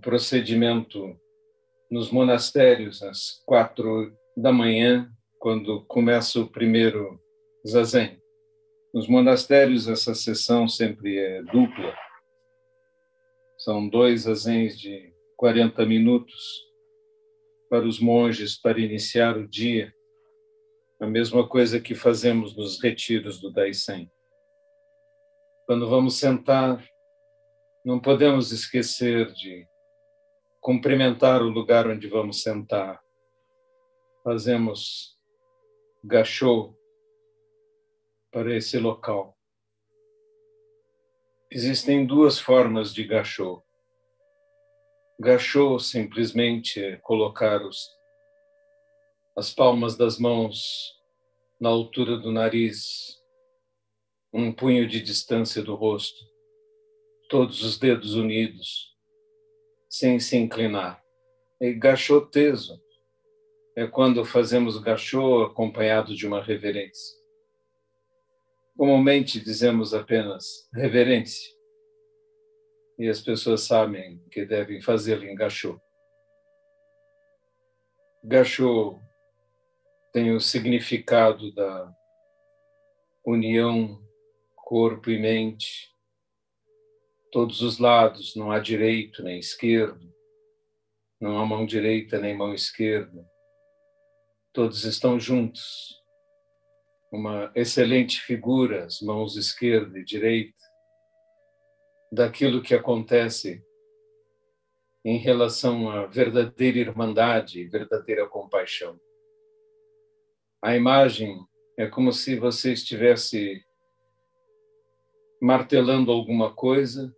procedimento nos monastérios às quatro da manhã, quando começa o primeiro zazen. Nos monastérios, essa sessão sempre é dupla. São dois zazens de 40 minutos para os monges para iniciar o dia. A mesma coisa que fazemos nos retiros do Daisen. Quando vamos sentar, não podemos esquecer de cumprimentar o lugar onde vamos sentar. Fazemos gachô para esse local. Existem duas formas de gachô. Gachô simplesmente é colocar os, as palmas das mãos na altura do nariz, um punho de distância do rosto, todos os dedos unidos, sem se inclinar. E gachô teso é quando fazemos gachô acompanhado de uma reverência. Comumente dizemos apenas reverência. E as pessoas sabem que devem fazê-lo em gachô. Gachô tem o significado da união corpo e mente, todos os lados, não há direito nem esquerdo, não há mão direita nem mão esquerda. Todos estão juntos. Uma excelente figura, as mãos esquerda e direita, daquilo que acontece em relação à verdadeira irmandade verdadeira compaixão. A imagem é como se você estivesse martelando alguma coisa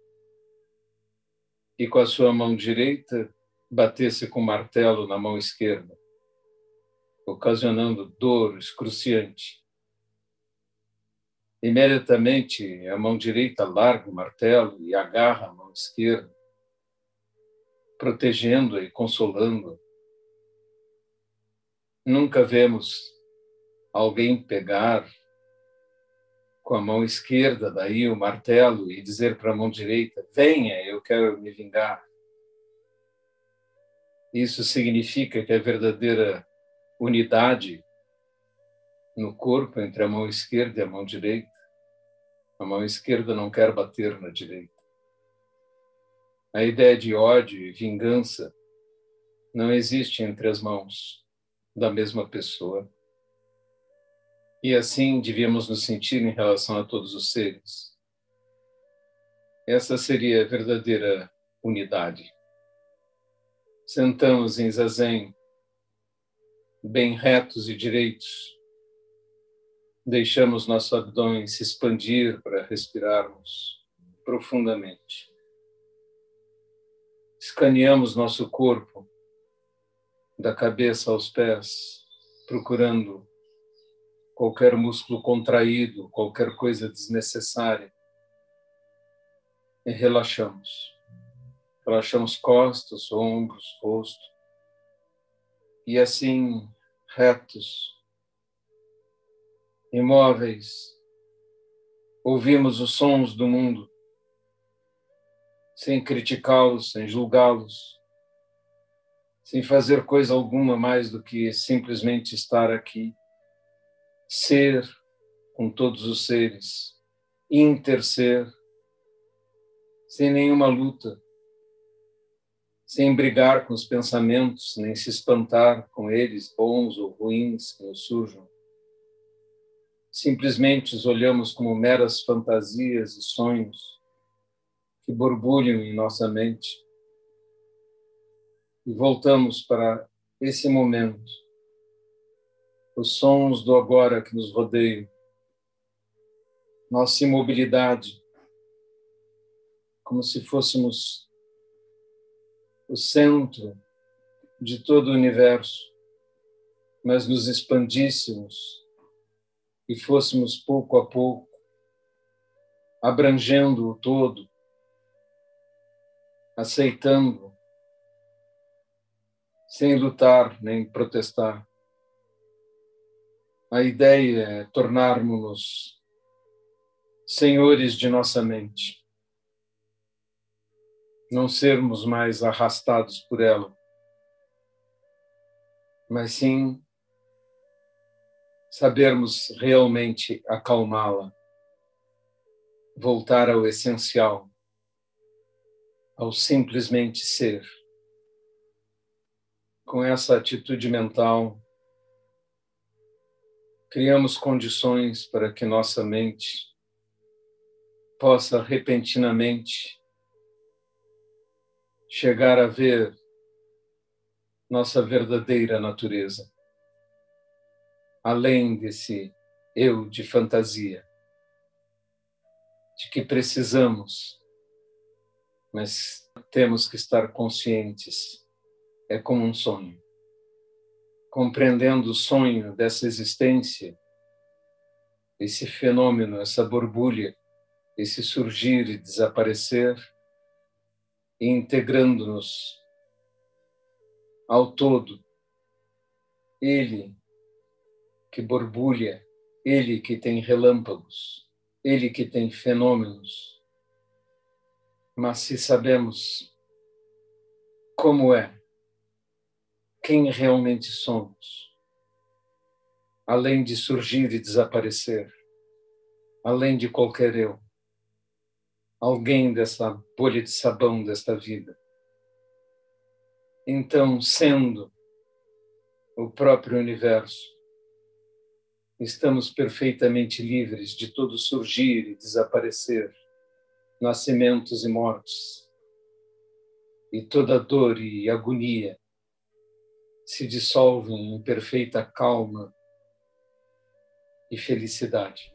e com a sua mão direita batesse com martelo na mão esquerda, ocasionando dor excruciante. Imediatamente, a mão direita larga o martelo e agarra a mão esquerda, protegendo e consolando. Nunca vemos alguém pegar com a mão esquerda, daí o martelo, e dizer para a mão direita: venha, eu quero me vingar. Isso significa que a verdadeira unidade no corpo entre a mão esquerda e a mão direita, a mão esquerda não quer bater na direita. A ideia de ódio e vingança não existe entre as mãos da mesma pessoa. E assim devíamos nos sentir em relação a todos os seres. Essa seria a verdadeira unidade. Sentamos em zazen, bem retos e direitos. Deixamos nosso abdômen se expandir para respirarmos profundamente. Escaneamos nosso corpo, da cabeça aos pés, procurando qualquer músculo contraído, qualquer coisa desnecessária. E relaxamos. Relaxamos costas, ombros, rosto. E assim, retos, imóveis, ouvimos os sons do mundo, sem criticá-los, sem julgá-los, sem fazer coisa alguma mais do que simplesmente estar aqui ser com todos os seres, interser, sem nenhuma luta, sem brigar com os pensamentos, nem se espantar com eles, bons ou ruins, que nos surjam. Simplesmente os olhamos como meras fantasias e sonhos que borbulham em nossa mente. E voltamos para esse momento os sons do agora que nos rodeiam, nossa imobilidade, como se fôssemos o centro de todo o universo, mas nos expandíssemos e fôssemos pouco a pouco abrangendo o todo, aceitando, sem lutar nem protestar. A ideia é tornarmos-nos senhores de nossa mente. não sermos mais arrastados por ela, mas sim sabermos realmente acalmá-la, voltar ao essencial, ao simplesmente ser. Com essa atitude mental, criamos condições para que nossa mente possa repentinamente chegar a ver nossa verdadeira natureza, além desse eu de fantasia, de que precisamos, mas temos que estar conscientes, é como um sonho. Compreendendo o sonho dessa existência, esse fenômeno, essa borbulha, esse surgir e desaparecer, e integrando-nos ao todo. Ele que borbulha, ele que tem relâmpagos, ele que tem fenômenos. Mas se sabemos como é, quem realmente somos, além de surgir e desaparecer, além de qualquer eu, alguém dessa bolha de sabão desta vida. Então, sendo o próprio universo, estamos perfeitamente livres de todo surgir e desaparecer, nascimentos e mortes, e toda dor e agonia se dissolvem em perfeita calma e felicidade.